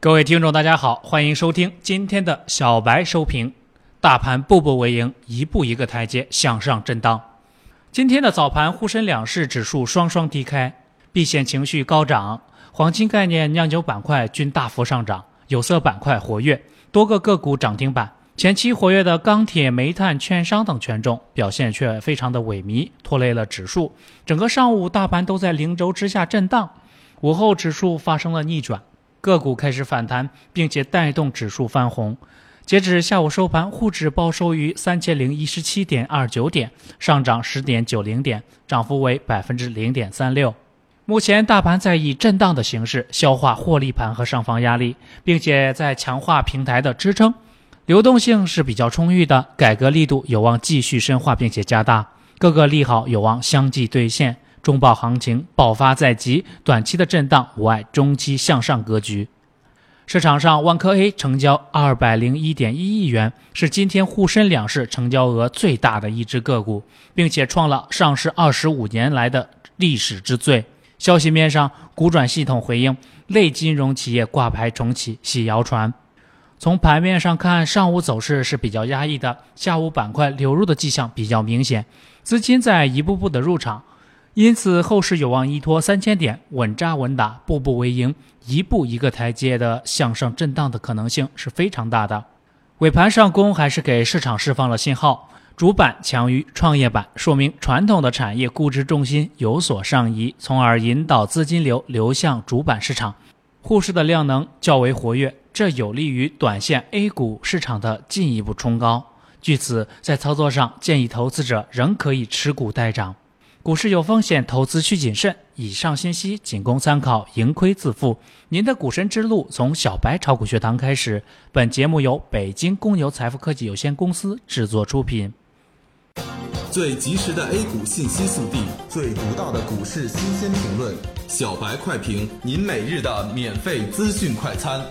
各位听众，大家好，欢迎收听今天的小白收评。大盘步步为营，一步一个台阶向上震荡。今天的早盘，沪深两市指数双双低开，避险情绪高涨，黄金概念、酿酒板块均大幅上涨，有色板块活跃，多个个股涨停板。前期活跃的钢铁、煤炭、券商等权重表现却非常的萎靡，拖累了指数。整个上午，大盘都在零轴之下震荡。午后，指数发生了逆转。个股开始反弹，并且带动指数翻红。截止下午收盘，沪指报收于三千零一十七点二九点，上涨十点九零点，涨幅为百分之零点三六。目前大盘在以震荡的形式消化获利盘和上方压力，并且在强化平台的支撑，流动性是比较充裕的，改革力度有望继续深化并且加大，各个利好有望相继兑现。中报行情爆发在即，短期的震荡无碍中期向上格局。市场上，万科 A 成交二百零一点一亿元，是今天沪深两市成交额最大的一只个股，并且创了上市二十五年来的历史之最。消息面上，股转系统回应类金融企业挂牌重启，系谣传。从盘面上看，上午走势是比较压抑的，下午板块流入的迹象比较明显，资金在一步步的入场。因此，后市有望依托三千点稳扎稳打，步步为营，一步一个台阶的向上震荡的可能性是非常大的。尾盘上攻还是给市场释放了信号，主板强于创业板，说明传统的产业估值重心有所上移，从而引导资金流流向主板市场。沪市的量能较为活跃，这有利于短线 A 股市场的进一步冲高。据此，在操作上建议投资者仍可以持股待涨。股市有风险，投资需谨慎。以上信息仅供参考，盈亏自负。您的股神之路从小白炒股学堂开始。本节目由北京公牛财富科技有限公司制作出品。最及时的 A 股信息速递，最独到的股市新鲜评论，小白快评，您每日的免费资讯快餐。